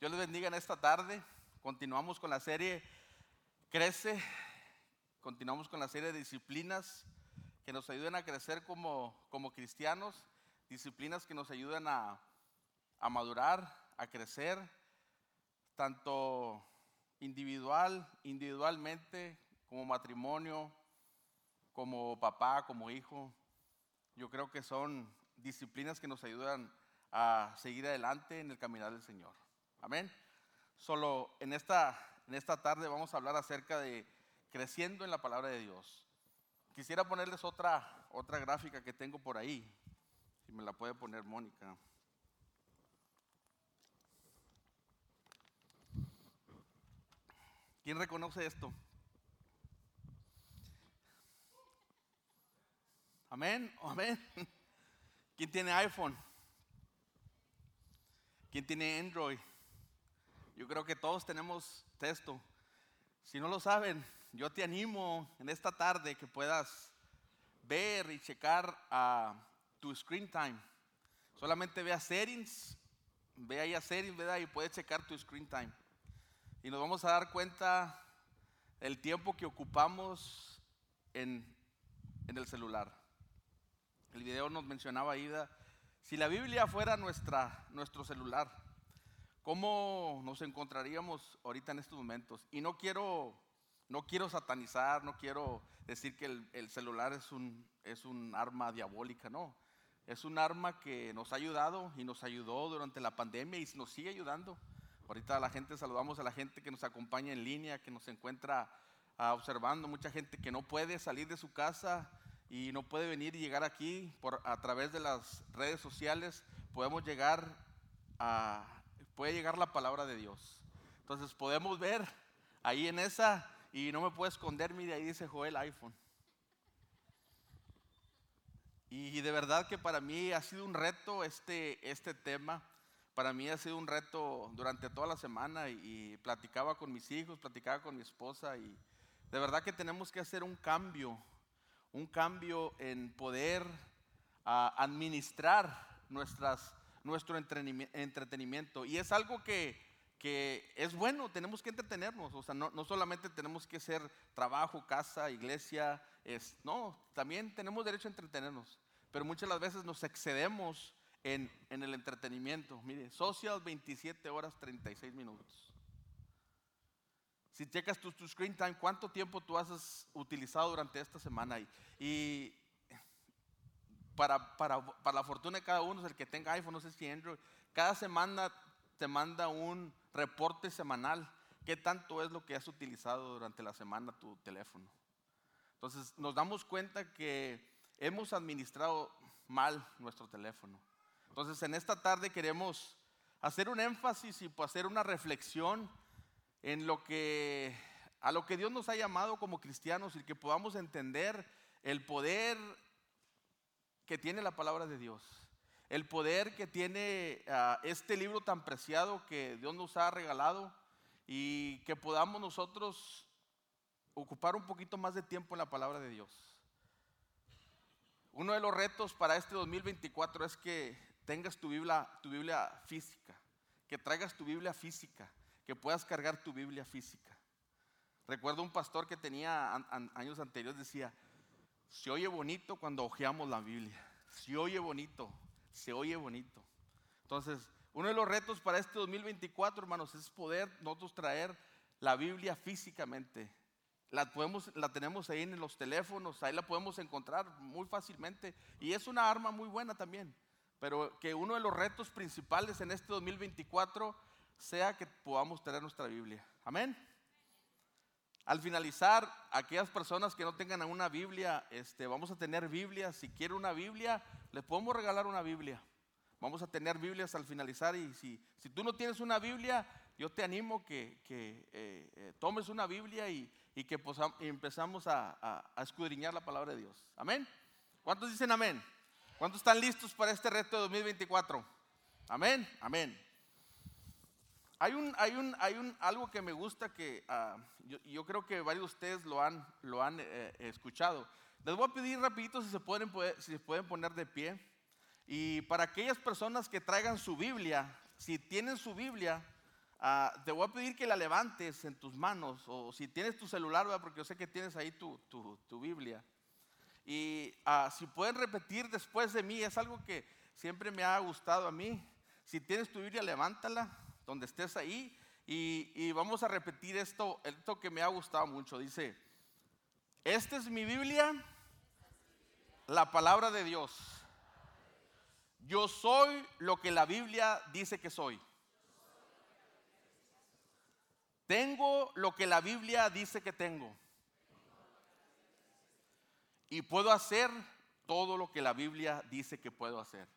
Dios les bendiga en esta tarde. Continuamos con la serie Crece. Continuamos con la serie de disciplinas que nos ayudan a crecer como, como cristianos. Disciplinas que nos ayudan a, a madurar, a crecer, tanto individual, individualmente, como matrimonio, como papá, como hijo. Yo creo que son disciplinas que nos ayudan a seguir adelante en el caminar del Señor. Amén. Solo en esta, en esta tarde vamos a hablar acerca de creciendo en la palabra de Dios. Quisiera ponerles otra, otra gráfica que tengo por ahí. Si me la puede poner Mónica. ¿Quién reconoce esto? Amén, amén. ¿Quién tiene iPhone? ¿Quién tiene Android? Yo creo que todos tenemos texto. Si no lo saben, yo te animo en esta tarde que puedas ver y checar a tu screen time. Solamente ve a settings, ve ahí a settings, ¿verdad? Y puedes checar tu screen time. Y nos vamos a dar cuenta del tiempo que ocupamos en, en el celular. El video nos mencionaba ahí, si la Biblia fuera nuestra, nuestro celular, ¿cómo nos encontraríamos ahorita en estos momentos? Y no quiero, no quiero satanizar, no quiero decir que el, el celular es un, es un arma diabólica, no. Es un arma que nos ha ayudado y nos ayudó durante la pandemia y nos sigue ayudando. Ahorita la gente, saludamos a la gente que nos acompaña en línea, que nos encuentra ah, observando, mucha gente que no puede salir de su casa y no puede venir y llegar aquí por, a través de las redes sociales, podemos llegar a, puede llegar la palabra de Dios. Entonces podemos ver ahí en esa, y no me puedo esconder, mire, ahí dice Joel iPhone. Y de verdad que para mí ha sido un reto este, este tema. Para mí ha sido un reto durante toda la semana y, y platicaba con mis hijos, platicaba con mi esposa y de verdad que tenemos que hacer un cambio un cambio en poder ah, administrar nuestras, nuestro entretenimiento. Y es algo que, es bueno, tenemos que entretenernos. O sea, no, solamente tenemos que ser trabajo, casa, iglesia, es, no, también tenemos derecho a entretenernos. Pero muchas las veces nos excedemos en, en el entretenimiento. Mire, social 27 horas 36 minutos. Si checas tu, screen time, ¿cuánto tiempo tú has utilizado durante esta semana? Y para, para, para, la fortuna de cada uno, el que tenga iPhone, no sé si Android, cada semana te manda un reporte semanal. ¿Qué tanto es lo que has utilizado durante la semana tu teléfono? Entonces nos damos cuenta que hemos administrado mal nuestro teléfono. Entonces en esta tarde queremos hacer un énfasis y hacer una reflexión en lo que a lo que Dios nos ha llamado como cristianos y que podamos entender el poder que tiene la palabra de Dios, el poder que tiene ah, este libro tan preciado que Dios nos ha regalado y que podamos nosotros ocupar un poquito más de tiempo en la palabra de Dios. Uno de los retos para este 2024 es que tengas tu Biblia, tu Biblia física, que traigas tu Biblia física que puedas cargar tu Biblia física. Recuerdo un pastor que tenía años anteriores, decía, se oye bonito cuando hojeamos la Biblia, se oye bonito, se oye bonito. Entonces, uno de los retos para este 2024, hermanos, es poder nosotros traer la Biblia físicamente. La, podemos, la tenemos ahí en los teléfonos, ahí la podemos encontrar muy fácilmente. Y es una arma muy buena también. Pero que uno de los retos principales en este 2024 sea que podamos tener nuestra Biblia. Amén. Al finalizar, aquellas personas que no tengan una Biblia, este, vamos a tener Biblia. Si quiere una Biblia, le podemos regalar una Biblia. Vamos a tener Biblias al finalizar y si, si tú no tienes una Biblia, yo te animo que, que eh, eh, tomes una Biblia y, y que empezamos a, a, escudriñar la palabra de Dios. Amén. ¿Cuántos dicen amén? ¿Cuántos están listos para este reto de 2024? Amén, amén. Hay un, hay un, hay un, algo que me gusta que ah, yo, creo que varios de ustedes lo han, lo han eh, escuchado. Les voy a pedir rapidito si se, pueden, si se pueden poner de pie. Y para aquellas personas que traigan su Biblia, si tienen su Biblia, ah, te voy a pedir que la levantes en tus manos, o si tienes tu celular, porque yo sé que tienes ahí tu, tu, Biblia. Y ah, si pueden repetir después de mí, es algo que siempre me ha gustado a mí. Si tienes tu Biblia, levántala donde estés ahí y, vamos a repetir esto, esto que me ha gustado mucho. Dice, esta es mi Biblia, la palabra de Dios. Yo soy lo que la Biblia dice que soy. Tengo lo que la Biblia dice que tengo. Y puedo hacer todo lo que la Biblia dice que puedo hacer.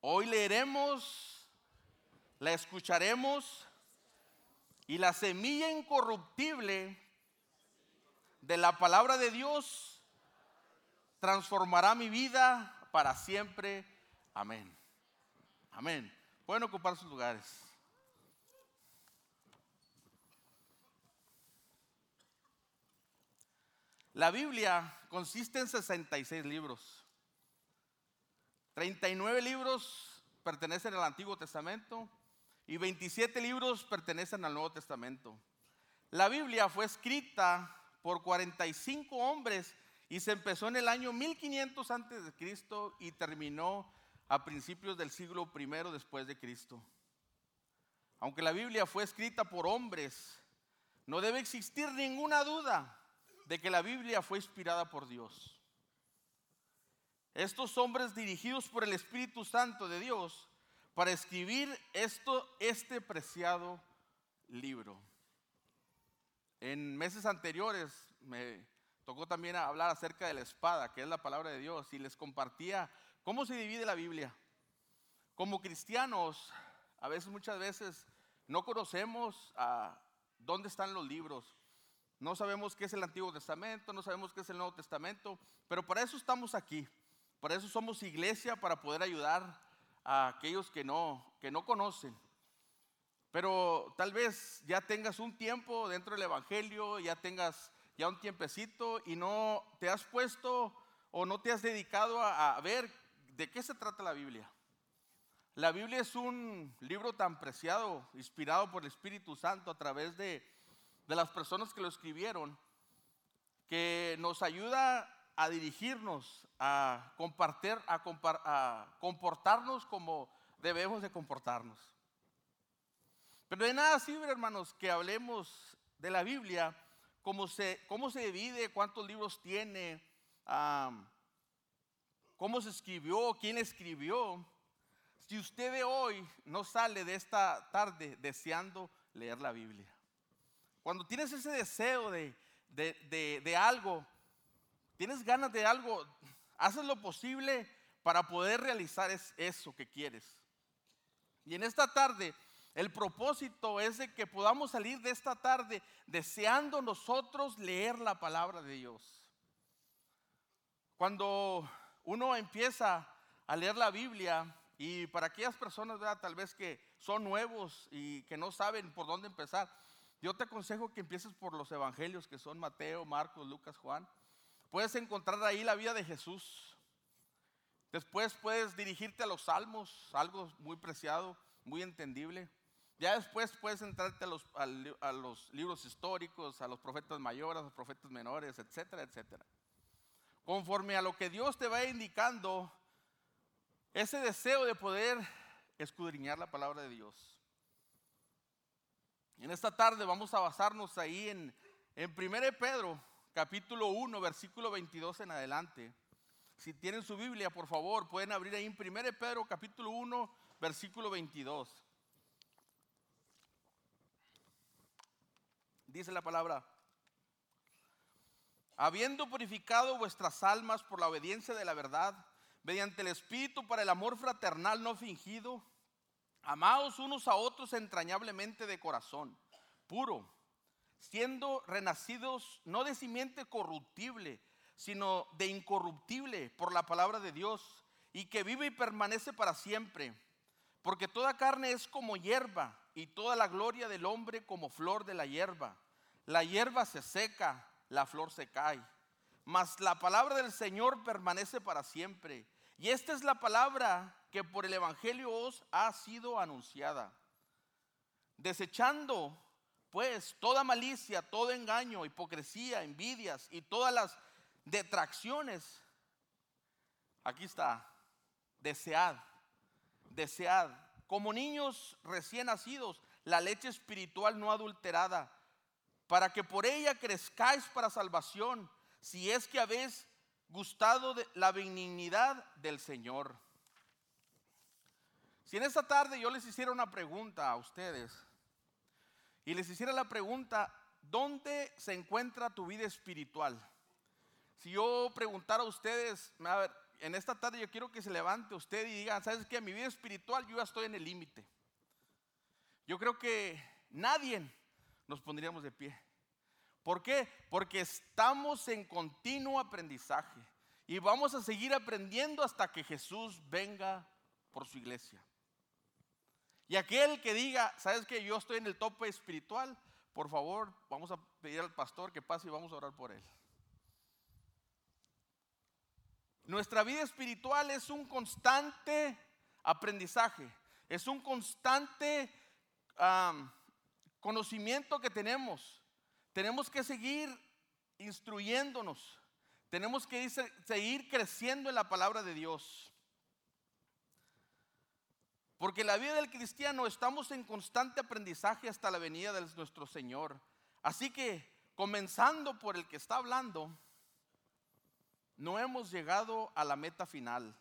Hoy leeremos, la escucharemos y la semilla incorruptible de la palabra de Dios transformará mi vida para siempre. Amén. Amén. Pueden ocupar sus lugares. La Biblia consiste en 66 libros. 39 libros pertenecen al Antiguo Testamento y 27 libros pertenecen al Nuevo Testamento. La Biblia fue escrita por 45 hombres y se empezó en el año 1500 antes de Cristo y terminó a principios del siglo I después de Cristo. Aunque la Biblia fue escrita por hombres, no debe existir ninguna duda de que la Biblia fue inspirada por Dios. Estos hombres dirigidos por el Espíritu Santo de Dios para escribir esto, este preciado libro. En meses anteriores me tocó también hablar acerca de la espada, que es la palabra de Dios, y les compartía cómo se divide la Biblia. Como cristianos, a veces, muchas veces, no conocemos dónde están los libros. No sabemos qué es el Antiguo Testamento, no sabemos qué es el Nuevo Testamento, pero para eso estamos aquí. Para eso somos iglesia, para poder ayudar a aquellos que no, que no conocen. Pero tal vez ya tengas un tiempo dentro del Evangelio, ya tengas ya un tiempecito y no te has puesto o no te has dedicado a, a ver de qué se trata la Biblia. La Biblia es un libro tan preciado, inspirado por el Espíritu Santo a través de, de las personas que lo escribieron, que nos ayuda a dirigirnos, a compartir, a, comportarnos como debemos de comportarnos. Pero de nada sirve, hermanos, que hablemos de la Biblia, cómo se, cómo se divide, cuántos libros tiene, cómo se escribió, quién escribió. Si usted de hoy no sale de esta tarde deseando leer la Biblia, cuando tienes ese deseo de, de, de algo, tienes ganas de algo, haces lo posible para poder realizar eso que quieres. Y en esta tarde, el propósito es de que podamos salir de esta tarde deseando nosotros leer la palabra de Dios. Cuando uno empieza a leer la Biblia, y para aquellas personas tal vez que son nuevos y que no saben por dónde empezar, yo te aconsejo que empieces por los evangelios que son Mateo, Marcos, Lucas, Juan. Puedes encontrar ahí la vida de Jesús. Después puedes dirigirte a los salmos, algo muy preciado, muy entendible. Ya después puedes entrarte a los, los libros históricos, a los profetas mayores, a los profetas menores, etcétera, etcétera. Conforme a lo que Dios te va indicando, ese deseo de poder escudriñar la palabra de Dios. En esta tarde vamos a basarnos ahí en, en 1 Pedro capítulo 1, versículo 22 en adelante. Si tienen su Biblia, por favor, pueden abrir ahí en 1 Pedro capítulo 1, versículo 22. Dice la palabra, habiendo purificado vuestras almas por la obediencia de la verdad, mediante el Espíritu para el amor fraternal no fingido, amaos unos a otros entrañablemente de corazón, puro siendo renacidos no de simiente corruptible, sino de incorruptible por la palabra de Dios, y que vive y permanece para siempre. Porque toda carne es como hierba, y toda la gloria del hombre como flor de la hierba. La hierba se seca, la flor se cae, mas la palabra del Señor permanece para siempre. Y esta es la palabra que por el Evangelio os ha sido anunciada. Desechando, pues, toda malicia, todo engaño, hipocresía, envidias y todas las detracciones. Aquí está, desead, desead, como niños recién nacidos, la leche espiritual no adulterada, para que por ella crezcáis para salvación, si es que habéis gustado de la benignidad del Señor. Si en esta tarde yo les hiciera una pregunta a ustedes y les hiciera la pregunta, ¿dónde se encuentra tu vida espiritual? Si yo preguntara a ustedes, en esta tarde yo quiero que se levante usted y diga, ¿sabes qué? Mi vida espiritual yo ya estoy en el límite. Yo creo que nadie nos pondríamos de pie. ¿Por qué? Porque estamos en continuo aprendizaje y vamos a seguir aprendiendo hasta que Jesús venga por su iglesia. Y aquel que diga, ¿sabes que yo estoy en el tope espiritual? Por favor, vamos a pedir al pastor que pase y vamos a orar por él. Nuestra vida espiritual es un constante aprendizaje, es un constante conocimiento que tenemos. Tenemos que seguir instruyéndonos, tenemos que seguir creciendo en la palabra de Dios. Porque la vida del cristiano estamos en constante aprendizaje hasta la venida de nuestro Señor. Así que, comenzando por el que está hablando, no hemos llegado a la meta final.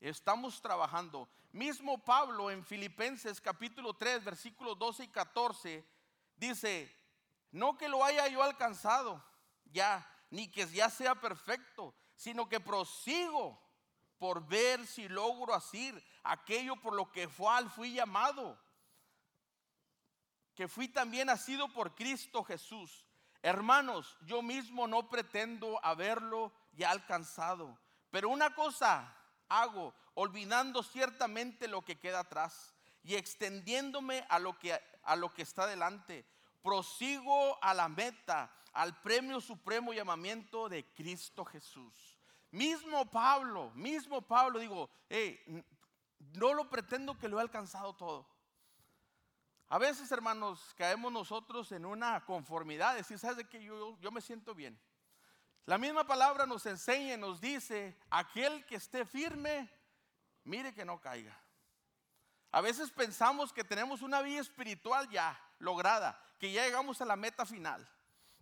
Estamos trabajando. Mismo Pablo en Filipenses capítulo 3, versículos 12 y 14, dice, no que lo haya yo alcanzado ya, ni que ya sea perfecto, sino que prosigo por ver si logro hacer aquello por lo que fue, fui llamado, que fui también nacido por Cristo Jesús. Hermanos, yo mismo no pretendo haberlo ya alcanzado. Pero una cosa hago, olvidando ciertamente lo que queda atrás y extendiéndome a lo que, a lo que está delante. Prosigo a la meta, al premio supremo llamamiento de Cristo Jesús. Mismo Pablo, mismo Pablo, digo, no lo pretendo que lo he alcanzado todo. A veces, hermanos, caemos nosotros en una conformidad, decir, ¿sabes de que yo, yo me siento bien? La misma palabra nos enseña y nos dice, aquel que esté firme, mire que no caiga. A veces pensamos que tenemos una vida espiritual ya lograda, que ya llegamos a la meta final.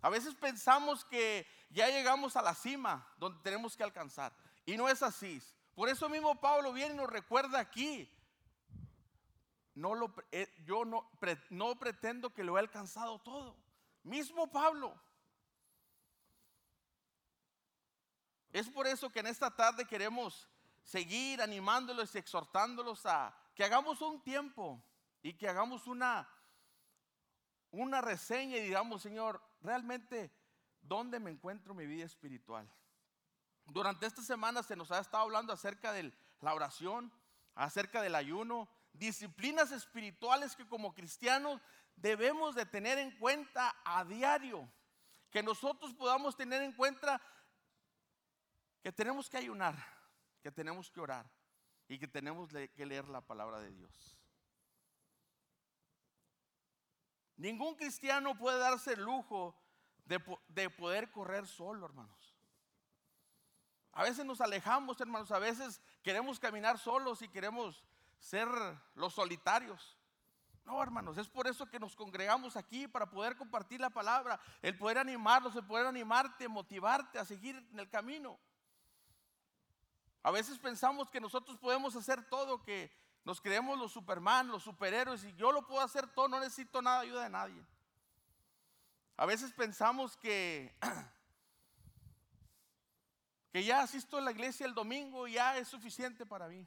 A veces pensamos que ya llegamos a la cima donde tenemos que alcanzar. Y no es así. Por eso mismo Pablo viene y nos recuerda aquí. No lo, eh, yo no, no pretendo que lo he alcanzado todo. Mismo Pablo. Es por eso que en esta tarde queremos seguir animándolos y exhortándolos a que hagamos un tiempo y que hagamos una, una reseña y digamos, Señor, realmente, ¿dónde me encuentro mi vida espiritual? Durante esta semana se nos ha estado hablando acerca de la oración, acerca del ayuno, disciplinas espirituales que como cristianos debemos de tener en cuenta a diario, que nosotros podamos tener en cuenta que tenemos que ayunar, que tenemos que orar y que tenemos que leer la palabra de Dios. Ningún cristiano puede darse el lujo de, poder correr solo, hermanos. A veces nos alejamos, hermanos, a veces queremos caminar solos y queremos ser los solitarios. No, hermanos, es por eso que nos congregamos aquí para poder compartir la palabra, el poder animarlos, el poder animarte, motivarte a seguir en el camino. A veces pensamos que nosotros podemos hacer todo, que nos creemos los superman, los superhéroes, y yo lo puedo hacer todo, no necesito nada ayuda de nadie. A veces pensamos que, que ya asisto a la iglesia el domingo ya es suficiente para mí.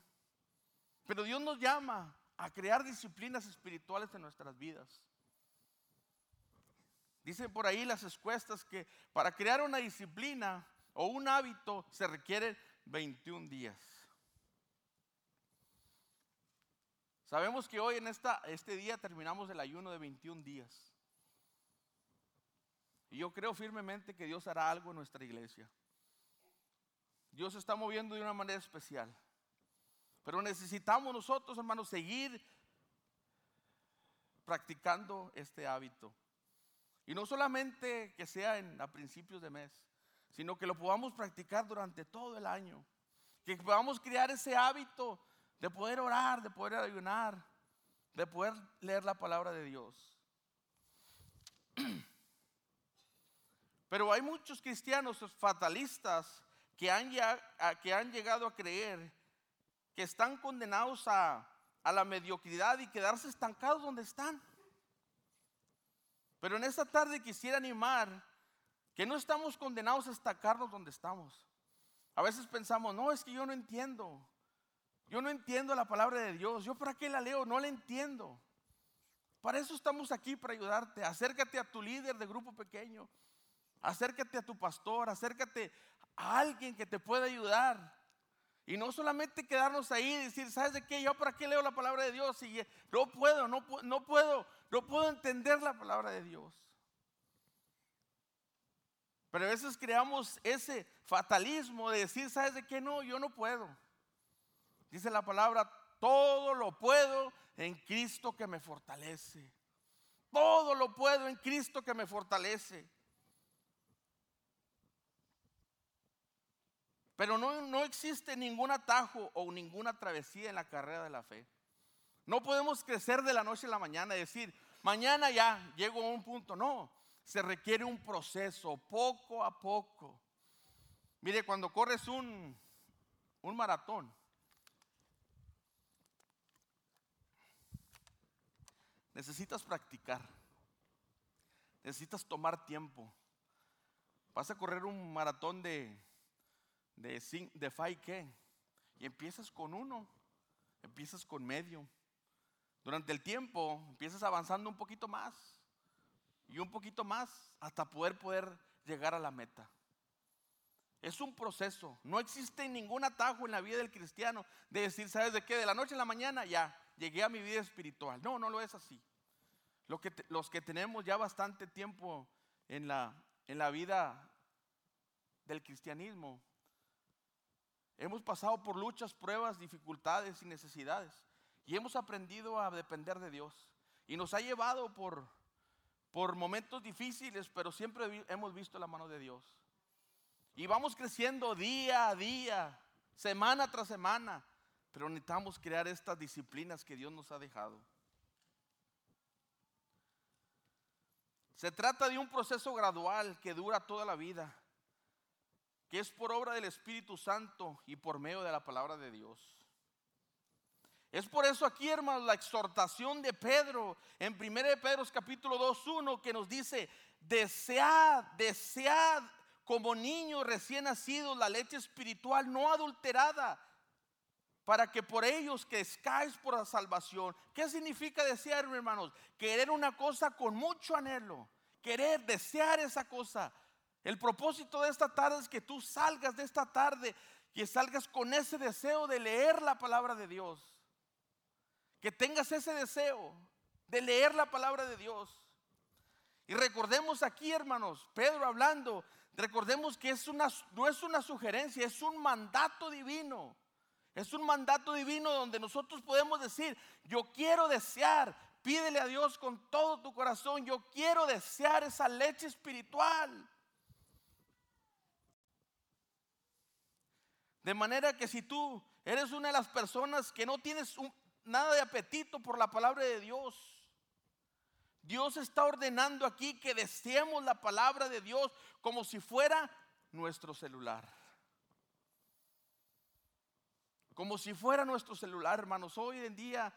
Pero Dios nos llama a crear disciplinas espirituales en nuestras vidas. Dicen por ahí las escuestas que para crear una disciplina o un hábito se requiere 21 días. Sabemos que hoy en este día terminamos el ayuno de 21 días. Y yo creo firmemente que Dios hará algo en nuestra iglesia. Dios se está moviendo de una manera especial. Pero necesitamos nosotros, hermanos, seguir practicando este hábito. Y no solamente que sea en, a principios de mes, sino que lo podamos practicar durante todo el año. Que podamos crear ese hábito de poder orar, de poder ayunar, de poder leer la palabra de Dios. Pero hay muchos cristianos fatalistas que han, que han llegado a creer que están condenados a, a la mediocridad y quedarse estancados donde están. Pero en esta tarde quisiera animar que no estamos condenados a estancarnos donde estamos. A veces pensamos, no, es que yo no entiendo. Yo no entiendo la palabra de Dios. ¿Yo para qué la leo? No la entiendo. Para eso estamos aquí, para ayudarte. Acércate a tu líder de grupo pequeño. Acércate a tu pastor. Acércate a alguien que te pueda ayudar. Y no solamente quedarnos ahí y decir, ¿sabes de qué? Yo para qué leo la palabra de Dios y no puedo, no, no puedo, no puedo entender la palabra de Dios. Pero a veces creamos ese fatalismo de decir, ¿sabes de qué? No, yo no puedo. Dice la palabra, todo lo puedo en Cristo que me fortalece. Todo lo puedo en Cristo que me fortalece. Pero no, no existe ningún atajo o ninguna travesía en la carrera de la fe. No podemos crecer de la noche a la mañana y decir, mañana ya llego a un punto. No, se requiere un proceso, poco a poco. Mire, cuando corres un, un maratón, necesitas practicar, necesitas tomar tiempo. Vas a correr un maratón de de, de 5K. Y empiezas con uno, empiezas con medio. Durante el tiempo empiezas avanzando un poquito más y un poquito más hasta poder poder llegar a la meta. Es un proceso. No existe ningún atajo en la vida del cristiano de decir, ¿sabes de qué? De la noche a la mañana ya llegué a mi vida espiritual. No, no lo es así. Lo que los que tenemos ya bastante tiempo en la, en la vida del cristianismo, Hemos pasado por luchas, pruebas, dificultades y necesidades. Y hemos aprendido a depender de Dios. Y nos ha llevado por, por momentos difíciles, pero siempre hemos visto la mano de Dios. Y vamos creciendo día a día, semana tras semana. Pero necesitamos crear estas disciplinas que Dios nos ha dejado. Se trata de un proceso gradual que dura toda la vida que es por obra del Espíritu Santo y por medio de la palabra de Dios. Es por eso aquí, hermanos, la exhortación de Pedro en 1 Pedro capítulo 2, que nos dice, desead, desead como niños recién nacidos la leche espiritual no adulterada, para que por ellos que escáis por la salvación. ¿Qué significa desear, hermanos? Querer una cosa con mucho anhelo, querer, desear esa cosa el propósito de esta tarde es que tú salgas de esta tarde y salgas con ese deseo de leer la palabra de Dios. Que tengas ese deseo de leer la palabra de Dios. Y recordemos aquí, hermanos, Pedro hablando, recordemos que es una, no es una sugerencia, es un mandato divino. Es un mandato divino donde nosotros podemos decir, yo quiero desear, pídele a Dios con todo tu corazón, yo quiero desear esa leche espiritual. De manera que si tú eres una de las personas que no tienes nada de apetito por la palabra de Dios, Dios está ordenando aquí que deseemos la palabra de Dios como si fuera nuestro celular. Como si fuera nuestro celular, hermanos. Hoy en día,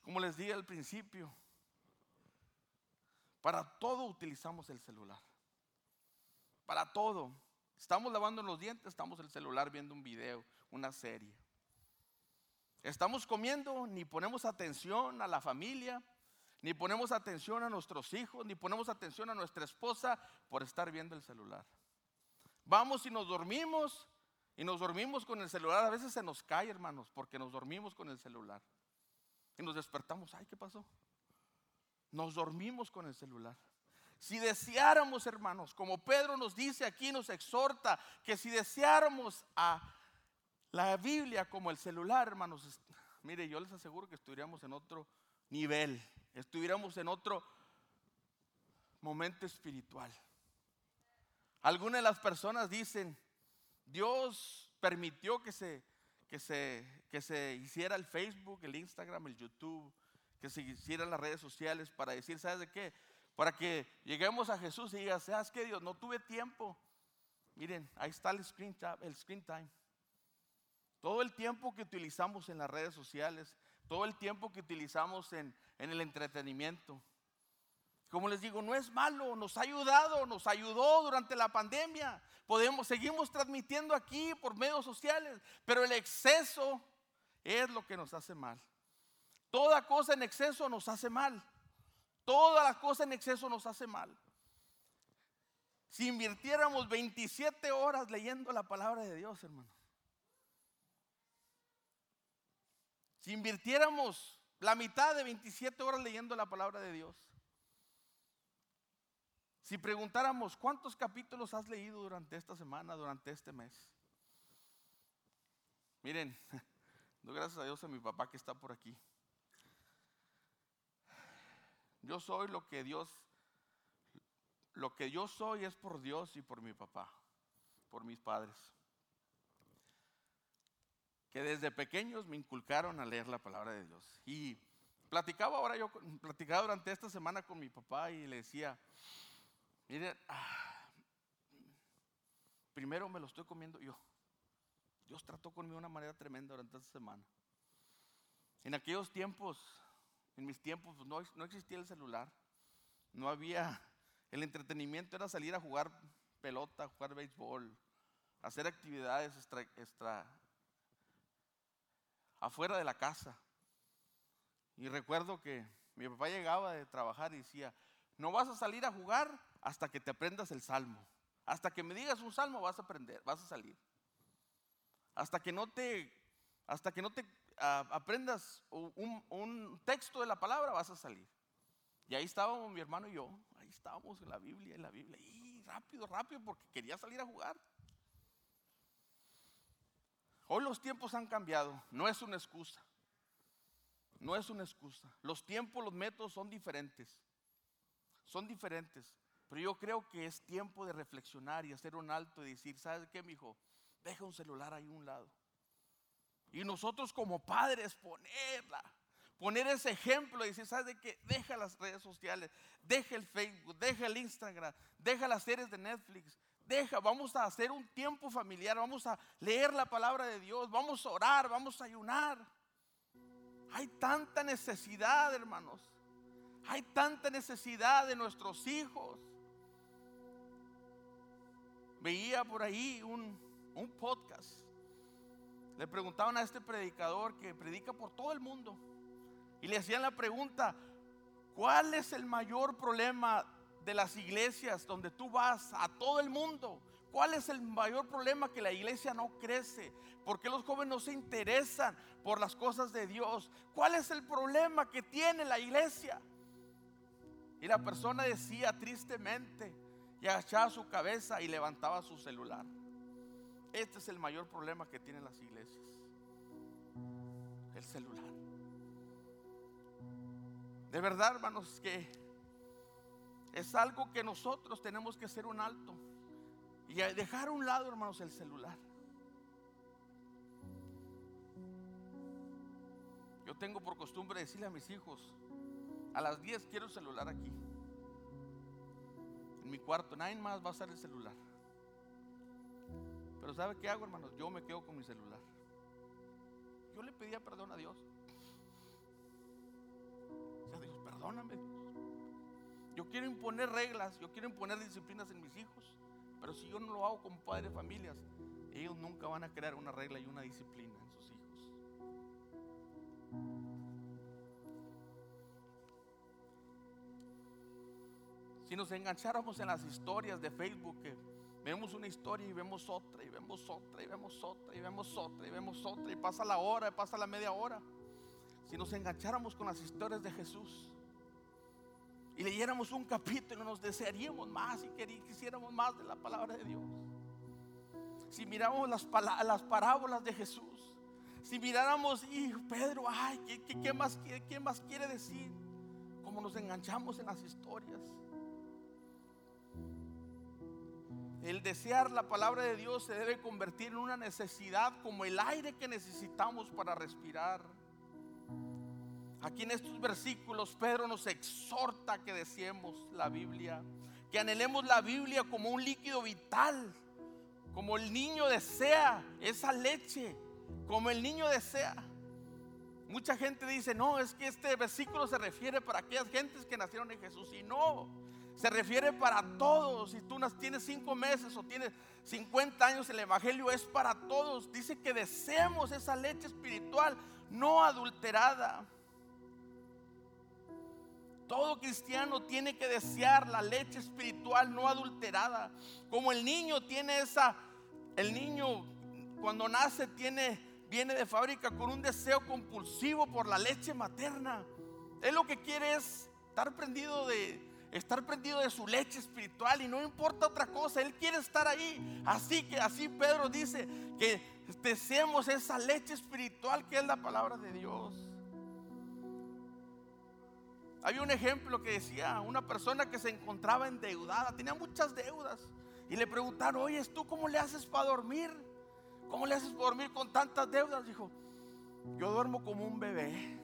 como les dije al principio, para todo utilizamos el celular. Para todo. Estamos lavando los dientes, estamos el celular viendo un video, una serie. Estamos comiendo, ni ponemos atención a la familia, ni ponemos atención a nuestros hijos, ni ponemos atención a nuestra esposa por estar viendo el celular. Vamos y nos dormimos, y nos dormimos con el celular. A veces se nos cae, hermanos, porque nos dormimos con el celular. Y nos despertamos, ay, ¿qué pasó? Nos dormimos con el celular. Si deseáramos, hermanos, como Pedro nos dice aquí, nos exhorta, que si deseáramos a la Biblia como el celular, hermanos, mire, yo les aseguro que estuviéramos en otro nivel, estuviéramos en otro momento espiritual. Algunas de las personas dicen, Dios permitió que se, que se, que se hiciera el Facebook, el Instagram, el YouTube, que se hicieran las redes sociales para decir, ¿sabes de qué? Para que lleguemos a Jesús y digas, ¿sabes qué Dios? No tuve tiempo. Miren, ahí está el screen, el screen time. Todo el tiempo que utilizamos en las redes sociales, todo el tiempo que utilizamos en, en el entretenimiento. Como les digo, no es malo, nos ha ayudado, nos ayudó durante la pandemia. Podemos, seguimos transmitiendo aquí por medios sociales, pero el exceso es lo que nos hace mal. Toda cosa en exceso nos hace mal. Toda la cosa en exceso nos hace mal. Si invirtiéramos 27 horas leyendo la palabra de Dios, hermano. Si invirtiéramos la mitad de 27 horas leyendo la palabra de Dios. Si preguntáramos, ¿cuántos capítulos has leído durante esta semana, durante este mes? Miren, gracias a Dios a mi papá que está por aquí. Yo soy lo que Dios, lo que yo soy es por Dios y por mi papá, por mis padres. Que desde pequeños me inculcaron a leer la palabra de Dios. Y platicaba ahora yo, platicaba durante esta semana con mi papá y le decía, mire, ah, primero me lo estoy comiendo yo. Dios trató conmigo de una manera tremenda durante esta semana. En aquellos tiempos en mis tiempos pues, no, existía el celular, no había, el entretenimiento era salir a jugar pelota, jugar béisbol, hacer actividades extra afuera de la casa. Y recuerdo que mi papá llegaba de trabajar y decía, no vas a salir a jugar hasta que te aprendas el salmo. Hasta que me digas un salmo vas a aprender, vas a salir. Hasta que no te, hasta que no te aprendas un, texto de la palabra, vas a salir. Y ahí estábamos mi hermano y yo, ahí estábamos en la Biblia, en la Biblia, y rápido, rápido, porque quería salir a jugar. Hoy los tiempos han cambiado, no es una excusa. No es una excusa. Los tiempos, los métodos son diferentes. Son diferentes. Pero yo creo que es tiempo de reflexionar y hacer un alto y decir, ¿sabes qué, mi hijo? Deja un celular ahí a un lado. Y nosotros como padres ponerla, poner ese ejemplo y decir, ¿sabes de qué? Deja las redes sociales, deja el Facebook, deja el Instagram, deja las series de Netflix, deja, vamos a hacer un tiempo familiar, vamos a leer la palabra de Dios, vamos a orar, vamos a ayunar. Hay tanta necesidad, hermanos. Hay tanta necesidad de nuestros hijos. Veía por ahí un, un podcast le preguntaban a este predicador que predica por todo el mundo y le hacían la pregunta, ¿cuál es el mayor problema de las iglesias donde tú vas a todo el mundo? ¿Cuál es el mayor problema que la iglesia no crece? ¿Por qué los jóvenes no se interesan por las cosas de Dios? ¿Cuál es el problema que tiene la iglesia? Y la persona decía tristemente y agachaba su cabeza y levantaba su celular. Este es el mayor problema que tienen las iglesias. El celular. De verdad, hermanos, que es algo que nosotros tenemos que hacer un alto. Y dejar a un lado, hermanos, el celular. Yo tengo por costumbre decirle a mis hijos, a las 10 quiero el celular aquí. En mi cuarto, nadie más va a usar el celular. Pero ¿sabe qué hago, hermanos? Yo me quedo con mi celular. Yo le pedía perdón a Dios. O sea, Dios, perdóname. Yo quiero imponer reglas, yo quiero imponer disciplinas en mis hijos. Pero si yo no lo hago como padre de familias, ellos nunca van a crear una regla y una disciplina en sus hijos. Si nos engancháramos en las historias de Facebook que Vemos una historia y vemos otra, y vemos otra, y vemos otra, y vemos otra, y vemos otra, y pasa la hora, y pasa la media hora. Si nos engancháramos con las historias de Jesús y leyéramos un capítulo, nos desearíamos más y quisiéramos más de la palabra de Dios. si miramos las, las parábolas de Jesús, si miráramos, y Pedro, ay, ¿qué, más, qué más quiere decir? Como nos enganchamos en las historias. El desear la palabra de Dios se debe convertir en una necesidad como el aire que necesitamos para respirar. Aquí en estos versículos Pedro nos exhorta que deseemos la Biblia, que anhelemos la Biblia como un líquido vital, como el niño desea esa leche, como el niño desea. Mucha gente dice, no, es que este versículo se refiere para aquellas gentes que nacieron en Jesús. Y no, se refiere para todos. Si tú tienes cinco meses o tienes 50 años, el Evangelio es para todos. Dice que deseemos esa leche espiritual no adulterada. Todo cristiano tiene que desear la leche espiritual no adulterada. Como el niño tiene esa, el niño cuando nace tiene, viene de fábrica con un deseo compulsivo por la leche materna. Él lo que quiere es estar prendido de, estar prendido de su leche espiritual y no importa otra cosa, Él quiere estar ahí. Así que así Pedro dice que deseemos esa leche espiritual que es la palabra de Dios. Había un ejemplo que decía una persona que se encontraba endeudada, tenía muchas deudas. Y le preguntaron, oye, ¿tú cómo le haces para dormir? ¿Cómo le haces para dormir con tantas deudas? Dijo, yo duermo como un bebé.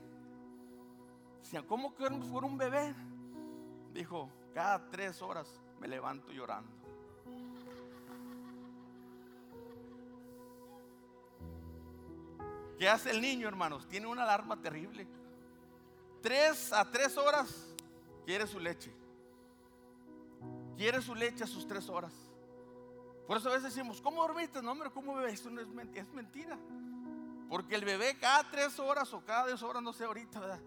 Decían, ¿cómo que duermes por un bebé? Dijo, cada tres horas me levanto llorando. ¿Qué hace el niño, hermanos? Tiene una alarma terrible. Tres a tres horas quiere su leche. Quiere su leche a sus tres horas. Por eso a veces decimos, ¿cómo dormiste? No, hombre, ¿cómo bebé? Eso no es mentira, es mentira. Porque el bebé cada tres horas o cada dos horas, no sé ahorita, ¿verdad?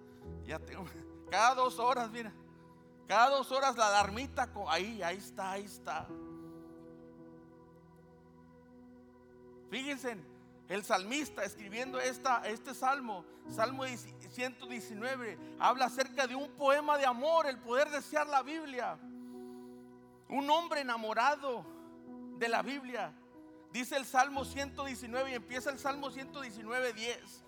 Ya tengo, cada dos horas, mira. Cada dos horas la alarmita, ahí, ahí está, ahí está. Fíjense, el salmista escribiendo esta, este salmo, Salmo 119, habla acerca de un poema de amor, el poder desear la Biblia. Un hombre enamorado de la Biblia. Dice el Salmo 119 y empieza el Salmo 119, 10.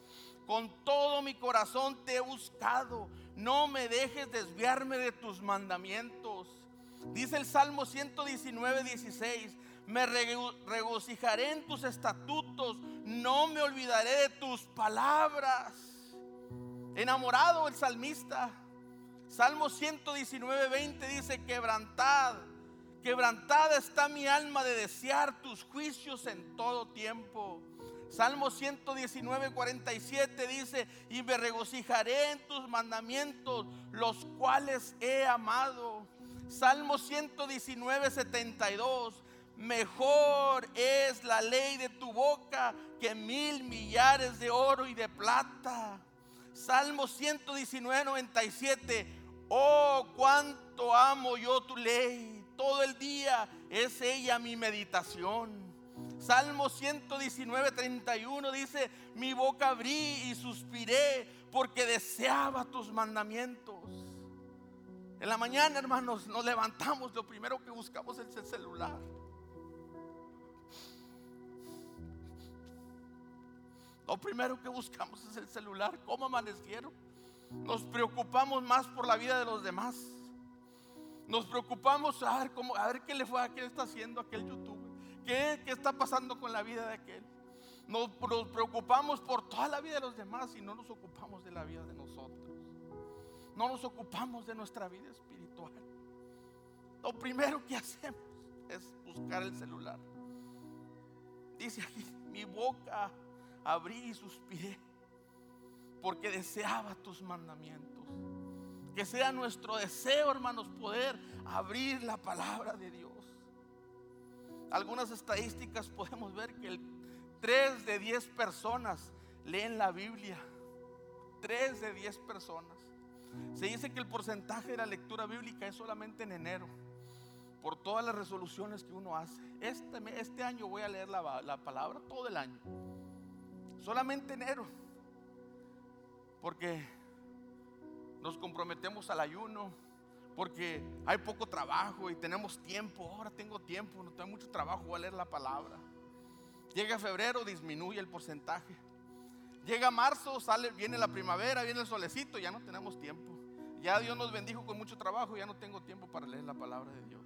Con todo mi corazón te he buscado. No me dejes desviarme de tus mandamientos. Dice el Salmo 119, 16 me regocijaré en tus estatutos, no me olvidaré de tus palabras. Enamorado el salmista. Salmo 119, 20 dice, quebrantad, quebrantada está mi alma de desear tus juicios en todo tiempo. Salmo 119, 47 dice, y me regocijaré en tus mandamientos, los cuales he amado. Salmo 119, 72, Mejor es la ley de tu boca que mil millares de oro y de plata. Salmo 119, 97. Oh, cuánto amo yo tu ley. Todo el día es ella mi meditación. Salmo 119, 31 dice, mi boca abrí y suspiré porque deseaba tus mandamientos. En la mañana, hermanos, nos levantamos, lo primero que buscamos es el celular. Lo primero que buscamos es el celular. ¿Cómo amanecieron? Nos preocupamos más por la vida de los demás. Nos preocupamos a ver, cómo, a ver qué le fue, a qué está haciendo aquel youtuber. ¿Qué, ¿Qué está pasando con la vida de aquel? Nos, nos preocupamos por toda la vida de los demás y no nos ocupamos de la vida de nosotros. No nos ocupamos de nuestra vida espiritual. Lo primero que hacemos es buscar el celular. Dice aquí, mi boca abrí y suspiré porque deseaba tus mandamientos. Que sea nuestro deseo, hermanos, poder abrir la palabra de Dios. Algunas estadísticas podemos ver que el 3 de 10 personas leen la Biblia. 3 de 10 personas. Se dice que el porcentaje de la lectura bíblica es solamente en enero, por todas las resoluciones que uno hace. Este, este año voy a leer la, la palabra todo el año. Solamente enero. Porque nos comprometemos al ayuno. Porque hay poco trabajo y tenemos tiempo. Ahora tengo tiempo, no tengo mucho trabajo, voy a leer la palabra. Llega febrero, disminuye el porcentaje. Llega marzo, sale, viene la primavera, viene el solecito, ya no tenemos tiempo. Ya Dios nos bendijo con mucho trabajo, ya no tengo tiempo para leer la palabra de Dios.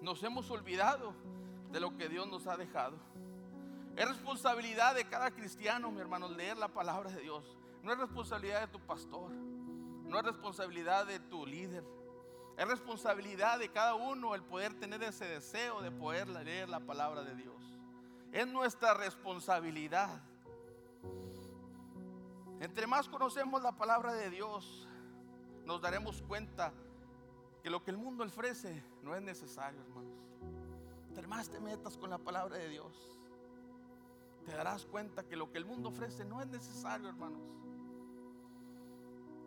Nos hemos olvidado de lo que Dios nos ha dejado. Es responsabilidad de cada cristiano, mi hermano, leer la palabra de Dios. No es responsabilidad de tu pastor, no es responsabilidad de tu líder. Es responsabilidad de cada uno el poder tener ese deseo de poder leer la palabra de Dios. Es nuestra responsabilidad. Entre más conocemos la palabra de Dios, nos daremos cuenta que lo que el mundo ofrece no es necesario, hermanos. Entre más te metas con la palabra de Dios, te darás cuenta que lo que el mundo ofrece no es necesario, hermanos.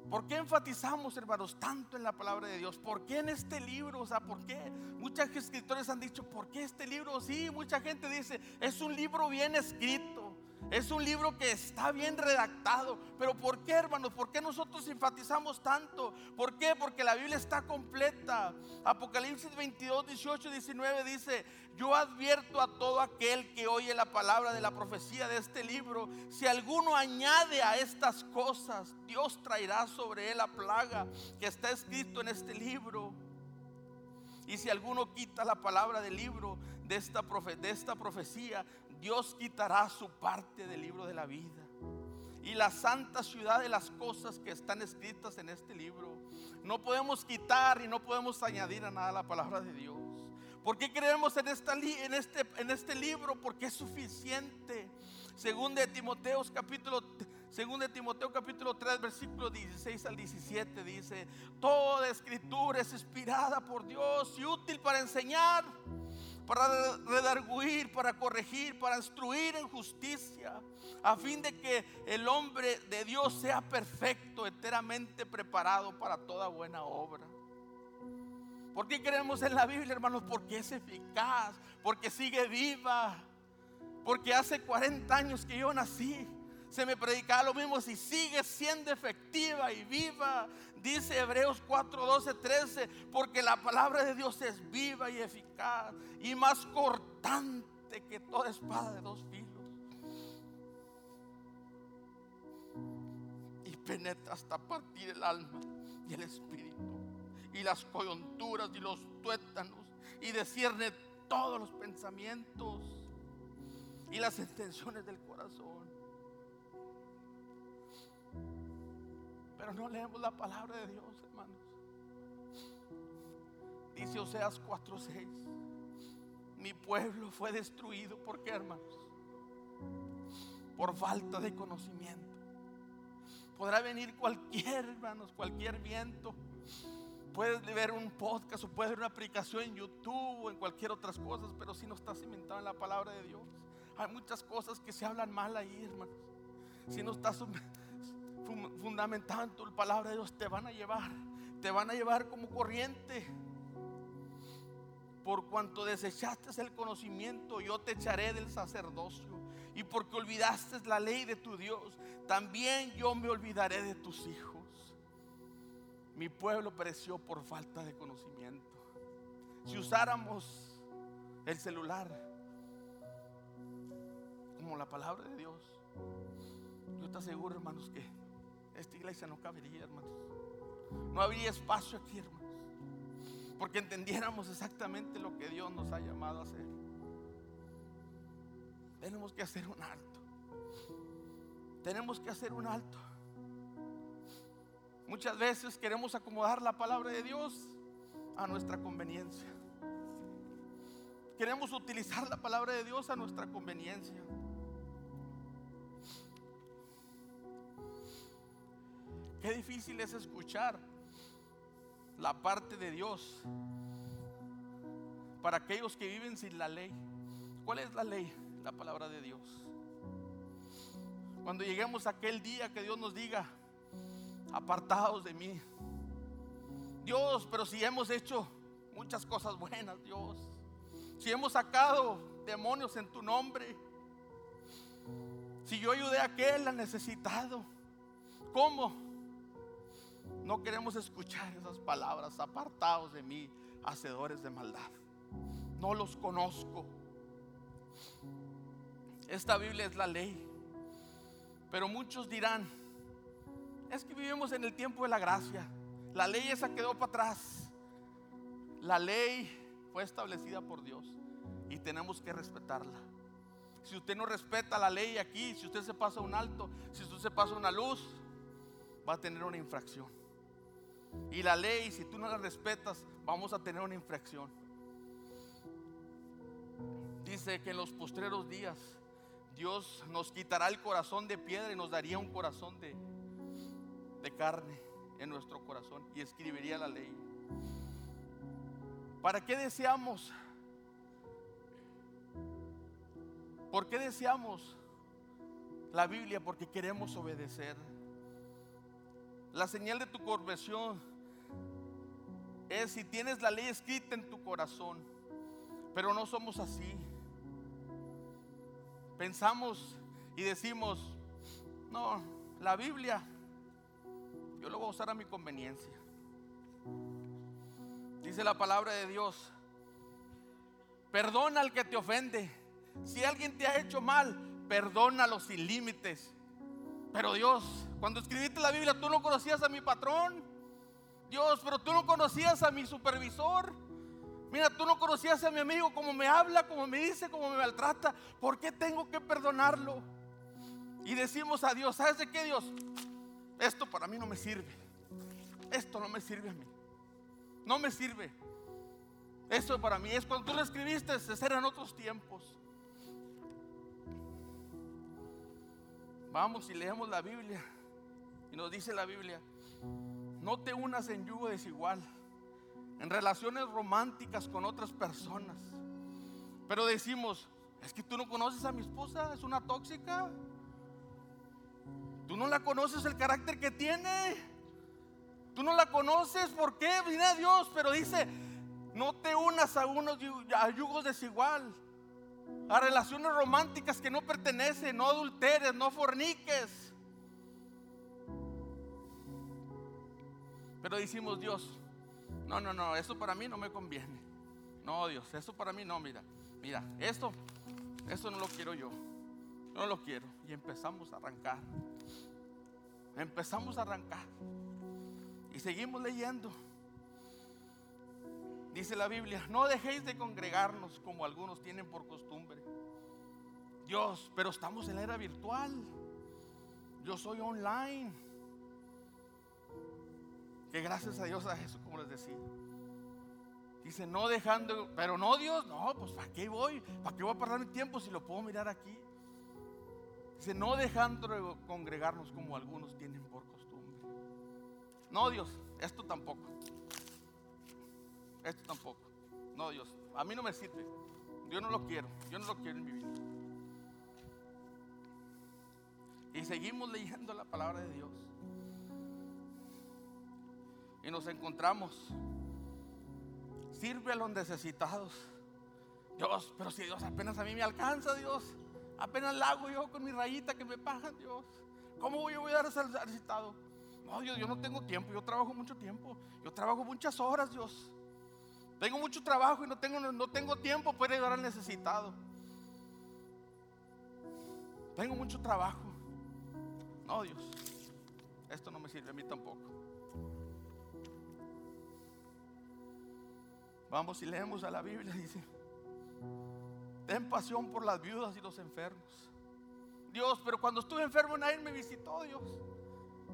¿Por qué enfatizamos, hermanos, tanto en la palabra de Dios? ¿Por qué en este libro? O sea, ¿por qué? Muchos escritores han dicho, ¿por qué este libro? Sí, mucha gente dice, es un libro bien escrito. Es un libro que está bien redactado. Pero ¿por qué, hermanos? ¿Por qué nosotros enfatizamos tanto? ¿Por qué? Porque la Biblia está completa. Apocalipsis 22, 18, 19 dice, yo advierto a todo aquel que oye la palabra de la profecía de este libro, si alguno añade a estas cosas, Dios traerá sobre él la plaga que está escrito en este libro. Y si alguno quita la palabra del libro de esta, de esta profecía, Dios quitará su parte del libro de la vida y la santa ciudad de las cosas que están escritas en este libro. No podemos quitar y no podemos añadir a nada la palabra de Dios. ¿Por qué creemos en, esta, en, este, en este libro? Porque es suficiente. Según de Timoteo capítulo según de Timoteo capítulo 3 versículo 16 al 17 dice, toda escritura es inspirada por Dios y útil para enseñar para redarguir, para corregir, para instruir en justicia, a fin de que el hombre de Dios sea perfecto, enteramente preparado para toda buena obra. ¿Por qué creemos en la Biblia, hermanos? Porque es eficaz, porque sigue viva, porque hace 40 años que yo nací se me predicaba lo mismo si sigue siendo efectiva y viva. Dice Hebreos 4, 12, 13, porque la palabra de Dios es viva y eficaz y más cortante que toda espada de dos filos. Y penetra hasta partir el alma y el espíritu y las coyunturas y los tuétanos y descierne todos los pensamientos y las intenciones del corazón. Pero no leemos la palabra de Dios, hermanos. Dice Oseas 4:6. Mi pueblo fue destruido. ¿Por qué, hermanos? Por falta de conocimiento. Podrá venir cualquier, hermanos, cualquier viento. Puedes ver un podcast o puedes ver una aplicación en YouTube o en cualquier otras cosas, pero si no estás cimentado en la palabra de Dios, hay muchas cosas que se hablan mal ahí, hermanos. Si no estás fundamentado en tu palabra de Dios, te van a llevar, te van a llevar como corriente. Por cuanto desechaste el conocimiento, yo te echaré del sacerdocio. Y porque olvidaste la ley de tu Dios, también yo me olvidaré de tus hijos. Mi pueblo pereció por falta de conocimiento. Si usáramos el celular como la palabra de Dios, yo te aseguro, hermanos, que esta iglesia no cabería, hermanos. No habría espacio aquí, hermanos. Porque entendiéramos exactamente lo que Dios nos ha llamado a hacer. Tenemos que hacer un alto. Tenemos que hacer un alto. Muchas veces queremos acomodar la palabra de Dios a nuestra conveniencia. Queremos utilizar la palabra de Dios a nuestra conveniencia. Qué difícil es escuchar la parte de Dios para aquellos que viven sin la ley. ¿Cuál es la ley? La palabra de Dios. Cuando lleguemos a aquel día que Dios nos diga, apartados de mí. Dios, pero si hemos hecho muchas cosas buenas, Dios. Si hemos sacado demonios en tu nombre. Si yo ayudé a aquel, necesitado. ¿Cómo? No queremos escuchar esas palabras, apartados de mí, hacedores de maldad. no los conozco. Esta Biblia es la ley. Pero muchos dirán, es que vivimos en el tiempo de la gracia. La ley esa quedó para atrás. La ley fue establecida por Dios y tenemos que respetarla. Si usted no respeta la ley aquí, si usted se pasa un alto, si usted se pasa una luz, va a tener una infracción. Y la ley, si tú no la respetas, vamos a tener una infracción. Dice que en los postreros días Dios nos quitará el corazón de piedra y nos daría un corazón de, de carne en nuestro corazón y escribiría la ley. ¿Para qué deseamos? ¿Por qué deseamos la Biblia? Porque queremos obedecer. La señal de tu conversión es si tienes la ley escrita en tu corazón, pero no somos así. Pensamos y decimos, no, la Biblia yo lo voy a usar a mi conveniencia. Dice la palabra de Dios, perdona al que te ofende. Si alguien te ha hecho mal, perdónalo sin límites. Pero Dios, cuando escribiste la Biblia, tú no conocías a mi patrón. Dios, pero tú no conocías a mi supervisor. Mira, tú no conocías a mi amigo, como me habla, como me dice, como me maltrata. ¿Por qué tengo que perdonarlo? Y decimos a Dios, ¿sabes de qué Dios? Esto para mí no me sirve. Esto no me sirve a mí. No me sirve. Esto para mí es cuando tú lo escribiste, eran otros tiempos. Vamos y leemos la Biblia. Y nos dice la Biblia, no te unas en yugo desigual, en relaciones románticas con otras personas. Pero decimos, es que tú no conoces a mi esposa, es una tóxica. Tú no la conoces el carácter que tiene. Tú no la conoces, ¿por qué? Viene a Dios, pero dice, no te unas a unos a yugos desigual a relaciones románticas que no pertenecen, no adulteres, no forniques. Pero decimos, Dios, no, no, no, eso para mí no me conviene. No, Dios, eso para mí no, mira, mira, esto, esto no lo quiero yo, no lo quiero. Y empezamos a arrancar, empezamos a arrancar. Y seguimos leyendo. Dice la Biblia, no dejéis de congregarnos como algunos tienen por costumbre. Dios, pero estamos en la era virtual. Yo soy online. Que gracias a Dios a Jesús, como les decía. Dice, no dejando, pero no Dios, no, pues ¿para qué voy? ¿Para qué voy a perder mi tiempo si lo puedo mirar aquí? Dice, no dejando de congregarnos como algunos tienen por costumbre. No Dios, esto tampoco. Esto tampoco. No, Dios, a mí no me sirve. Yo no lo quiero. Yo no lo quiero en mi vida. Y seguimos leyendo la palabra de Dios. Y nos encontramos. Sirve a los necesitados. Dios, pero si Dios apenas a mí me alcanza, Dios. Apenas la hago yo con mi rayita que me pagan, Dios. ¿Cómo voy, a dar ese necesitado? No, Dios, yo no tengo tiempo. Yo trabajo mucho tiempo. Yo trabajo muchas horas, Dios. Tengo mucho trabajo y no tengo, no tengo tiempo para ayudar al necesitado. Tengo mucho trabajo. No, Dios, esto no me sirve a mí tampoco. Vamos y leemos a la Biblia, dice, ten pasión por las viudas y los enfermos. Dios, pero cuando estuve enfermo nadie me visitó, Dios.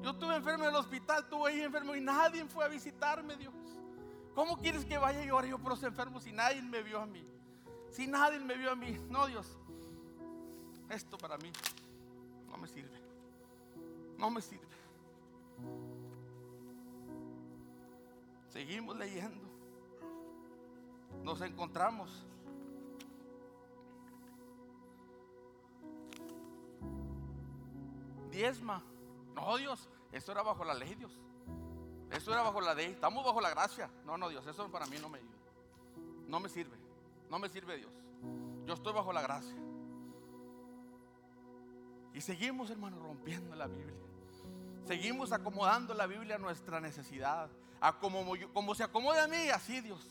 Yo estuve enfermo en el hospital, estuve ahí enfermo y nadie fue a visitarme, Dios. ¿Cómo quieres que vaya yo yo por los enfermos si nadie me vio a mí? Si nadie me vio a mí. No, Dios. Esto para mí no me sirve. No me sirve. Seguimos leyendo. Nos encontramos. Diezma. No, Dios. Esto era bajo la ley, Dios. Eso era bajo la ley. Estamos bajo la gracia. No, no, Dios, eso para mí no me ayuda. No me sirve. No me sirve Dios. Yo estoy bajo la gracia. Y seguimos, hermano, rompiendo la Biblia. Seguimos acomodando la Biblia a nuestra necesidad. A como, como se acomode a mí, así Dios.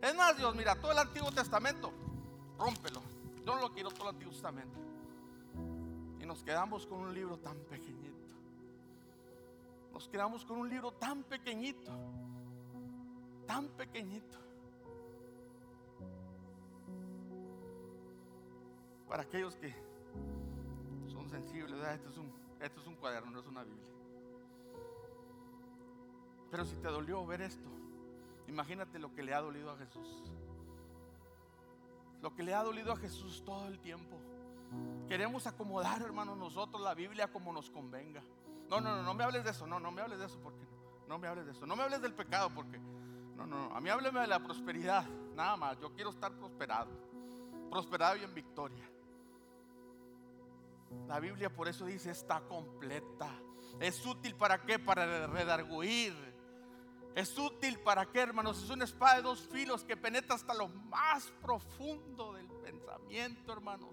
Es más, Dios, mira, todo el Antiguo Testamento, rómpelo. Yo no lo quiero todo el Antiguo Testamento. Y nos quedamos con un libro tan pequeñito. Nos quedamos con un libro tan pequeñito. Tan pequeñito. Para aquellos que son sensibles, Esto, es un, esto es un cuaderno, no es una Biblia. Pero si te dolió ver esto, imagínate lo que le ha dolido a Jesús. Lo que le ha dolido a Jesús todo el tiempo. Queremos acomodar, hermanos, nosotros la Biblia como nos convenga. No, no, no, no me hables de eso. No, no me hables de eso porque no me hables de eso. No me hables del pecado porque no, no, no. A mí hábleme de la prosperidad. Nada más. Yo quiero estar prosperado. Prosperado y en victoria. La Biblia por eso dice está completa. Es útil para qué? Para redarguir es útil para qué, hermanos? Es una espada de dos filos que penetra hasta lo más profundo del pensamiento, hermanos.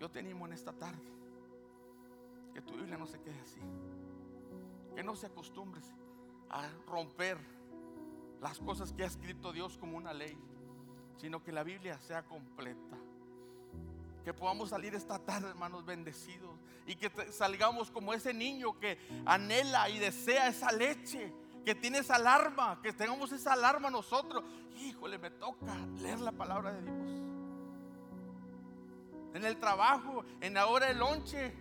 Yo te animo en esta tarde que tu Biblia no se quede así. Que no se acostumbres a romper las cosas que ha escrito Dios como una ley, sino que la Biblia sea completa. Que podamos salir esta tarde, hermanos, bendecidos. Y que salgamos como ese niño que anhela y desea esa leche. Que tiene esa alarma. Que tengamos esa alarma nosotros. Híjole, me toca leer la palabra de Dios. En el trabajo, en la hora del lonche.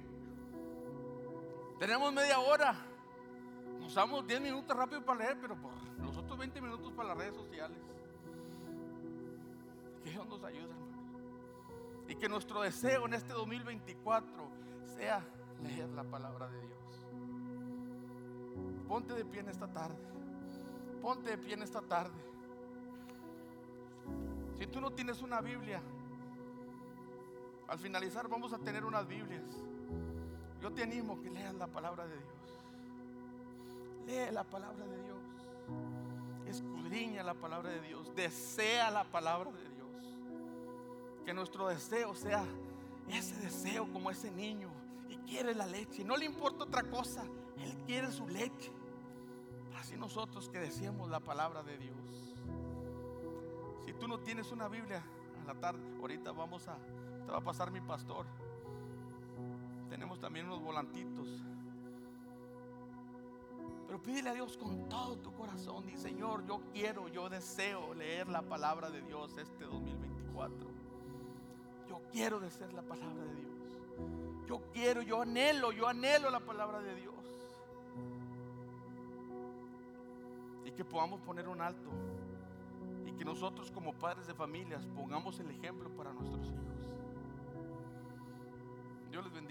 Tenemos media hora. Nos damos 10 minutos rápido para leer, pero por los otros 20 minutos para las redes sociales. Que Dios nos ayude, hermano. Y que nuestro deseo en este 2024 sea leer la palabra de Dios. Ponte de pie en esta tarde. Ponte de pie en esta tarde. Si tú no tienes una Biblia, al finalizar vamos a tener unas Biblias. Yo te animo que leas la palabra de Dios. Lee la palabra de Dios. Escudriña la palabra de Dios. Desea la palabra de Dios que nuestro deseo sea ese deseo como ese niño y quiere la leche. No le importa otra cosa, Él quiere su leche. Así nosotros que decíamos la palabra de Dios. Si tú no tienes una Biblia a la tarde, ahorita vamos a, te va a pasar mi pastor. Tenemos también unos volantitos. Pero pídele a Dios con todo tu corazón. Dice, Señor, yo quiero, yo deseo leer la palabra de Dios este 2024. Yo quiero desear la palabra de Dios. Yo quiero, yo anhelo, yo anhelo la palabra de Dios. Y que podamos poner un alto. Y que nosotros como padres de familias pongamos el ejemplo para nuestros hijos. Dios les bendiga.